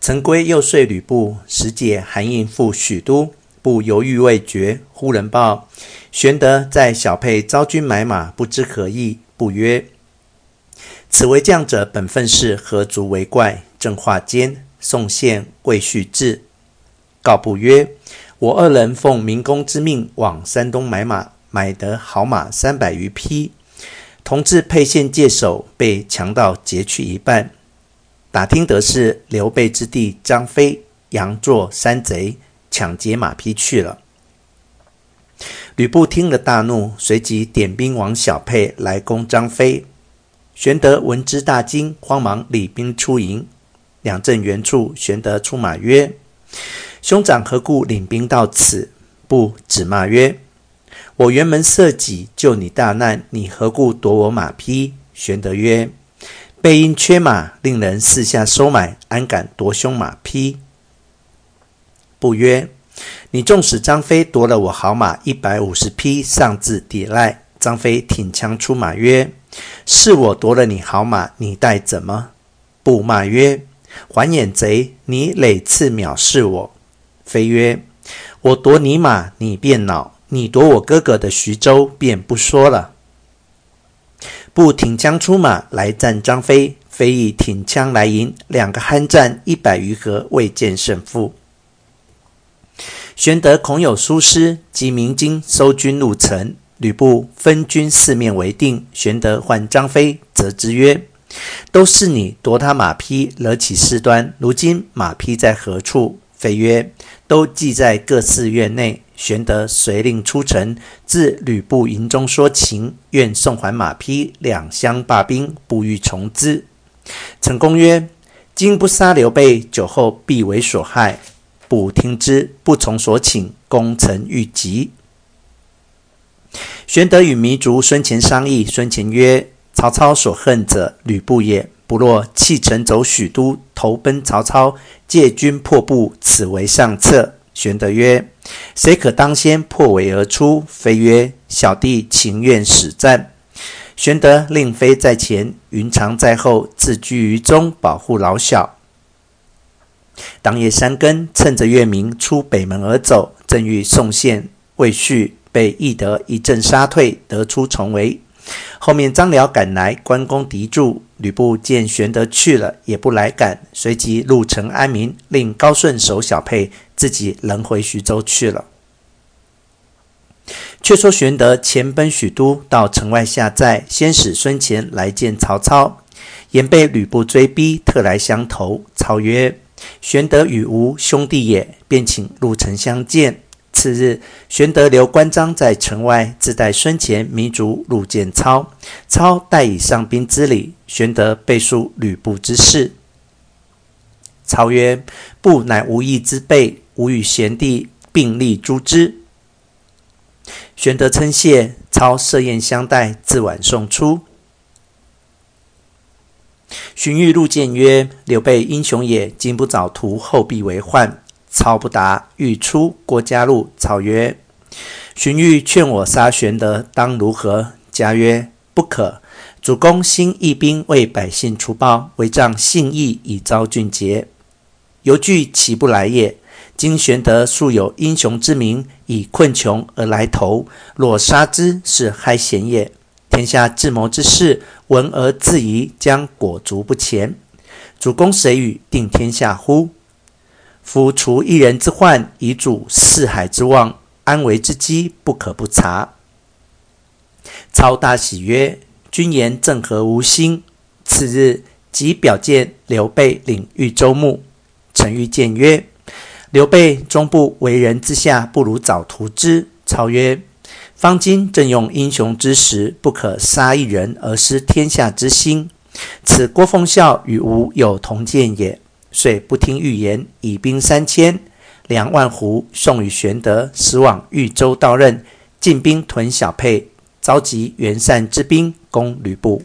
陈规又说吕布，使解韩胤赴许都，不犹豫未决。忽人报，玄德在小沛招军买马，不知何意。布曰：“此为将者本分事，何足为怪？”正话间，宋宪、魏续至，告布曰：“我二人奉明公之命往山东买马，买得好马三百余匹。同至沛县界首，被强盗劫去一半。打听得是刘备之弟张飞、杨作山贼抢劫马匹去了。”吕布听了大怒，随即点兵往小沛来攻张飞。玄德闻之大惊，慌忙领兵出营。两阵远处，玄德出马曰：“兄长何故领兵到此？”布止骂曰：“我辕门射戟救你大难，你何故夺我马匹？”玄德曰：“备因缺马，令人四下收买，安敢夺兄马匹？”不曰：你纵使张飞夺了我好马一百五十匹，丧志抵赖。张飞挺枪出马曰：“是我夺了你好马，你待怎么？”不骂曰：“还眼贼！你屡次藐视我。”飞曰：“我夺你马，你便恼；你夺我哥哥的徐州，便不说了。”布挺枪出马来战张飞，飞亦挺枪来迎，两个酣战一百余合，未见胜负。玄德恐有疏失，即鸣金收军入城。吕布分军四面围定。玄德唤张飞，责之曰：“都是你夺他马匹，惹起事端。如今马匹在何处？”飞曰：“都系在各寺院内。”玄德遂令出城，至吕布营中说情，愿送还马匹，两相罢兵，不欲从之。陈宫曰：“今不杀刘备，久后必为所害。”布听之，不从所请，攻城愈急。玄德与糜竺、孙干商议，孙干曰：“曹操所恨者，吕布也。不若弃城走许都，投奔曹操，借军破布，此为上策。”玄德曰：“谁可当先破围而出？”飞曰：“小弟情愿使战。”玄德令飞在前，云长在后，自居于中，保护老小。当夜三更，趁着月明，出北门而走，正遇宋宪、魏续被翼德一阵杀退，得出重围。后面张辽赶来，关公敌驻。吕布见玄德去了，也不来赶，随即入城安民，令高顺守小沛，自己仍回徐州去了。却说玄德前奔许都，到城外下寨，先使孙干来见曹操，言被吕布追逼，特来相投。操曰：玄德与吾兄弟也，便请入城相见。次日，玄德留关张在城外，自带孙乾、糜竺入见操。操待以上宾之礼。玄德备述吕布之事。操曰：“布乃无义之辈，吾与贤弟并力诛之。”玄德称谢，操设宴相待，自晚送出。荀彧入见曰：“刘备英雄也，今不早图，后必为患。”操不答。欲出，郭嘉入。操曰：“荀彧劝我杀玄德，当如何？”嘉曰：“不可。主公兴义兵，为百姓除暴，为仗信义，以昭俊杰。犹惧其不来也。今玄德素有英雄之名，以困穷而来投，若杀之，是害贤也。天下智谋之士，闻而自疑，将裹足不前。主公谁与定天下乎？夫除一人之患，以主四海之望，安危之机，不可不察。操大喜曰：“君言正合吾心。”次日，即表见刘备领豫州牧。陈驭谏曰：“刘备终不为人之下，不如早图之。”操曰：“方今正用英雄之时，不可杀一人而失天下之心。此郭奉孝与吾有同见也。”遂不听预言，以兵三千，两万斛送与玄德，使往豫州到任，进兵屯小沛，召集袁善之兵攻吕布。